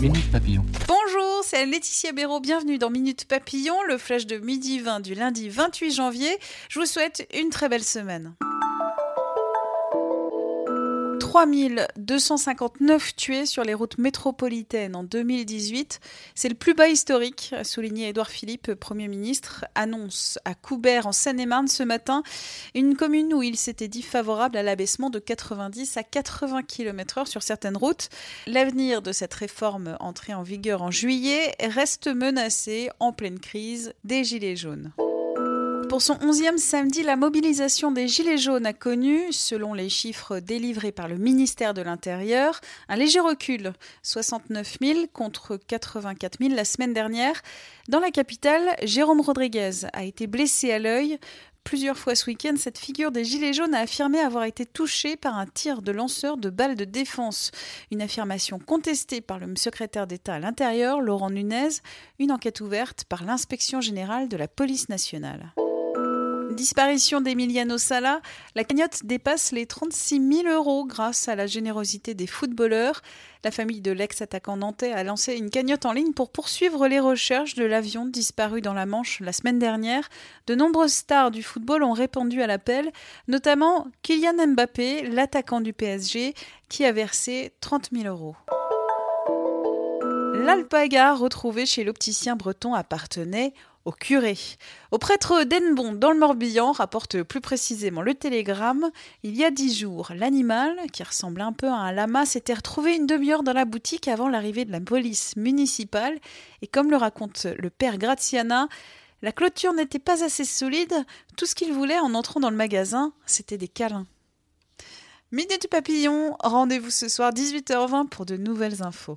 Minute Papillon. Bonjour, c'est Laetitia Béraud. Bienvenue dans Minute Papillon, le flash de midi 20 du lundi 28 janvier. Je vous souhaite une très belle semaine. 3259 tués sur les routes métropolitaines en 2018. C'est le plus bas historique, a souligné Édouard Philippe, Premier ministre. Annonce à Coubert, en Seine-et-Marne, ce matin, une commune où il s'était dit favorable à l'abaissement de 90 à 80 km/h sur certaines routes. L'avenir de cette réforme entrée en vigueur en juillet reste menacé en pleine crise des Gilets jaunes. Pour son onzième samedi, la mobilisation des Gilets jaunes a connu, selon les chiffres délivrés par le ministère de l'Intérieur, un léger recul, 69 000 contre 84 000 la semaine dernière. Dans la capitale, Jérôme Rodriguez a été blessé à l'œil. Plusieurs fois ce week-end, cette figure des Gilets jaunes a affirmé avoir été touchée par un tir de lanceur de balles de défense. Une affirmation contestée par le secrétaire d'État à l'Intérieur, Laurent Nunez, une enquête ouverte par l'inspection générale de la police nationale disparition d'Emiliano Sala, la cagnotte dépasse les 36 000 euros grâce à la générosité des footballeurs. La famille de l'ex-attaquant nantais a lancé une cagnotte en ligne pour poursuivre les recherches de l'avion disparu dans la Manche la semaine dernière. De nombreuses stars du football ont répondu à l'appel, notamment Kylian Mbappé, l'attaquant du PSG, qui a versé 30 000 euros. L'alpaga retrouvé chez l'opticien breton appartenait au curé. Au prêtre d'Enbon, dans le Morbihan, rapporte plus précisément le télégramme, il y a dix jours, l'animal, qui ressemble un peu à un lama, s'était retrouvé une demi-heure dans la boutique avant l'arrivée de la police municipale, et comme le raconte le père Graziana, la clôture n'était pas assez solide, tout ce qu'il voulait en entrant dans le magasin, c'était des câlins. Minute papillon, rendez-vous ce soir 18h20 pour de nouvelles infos.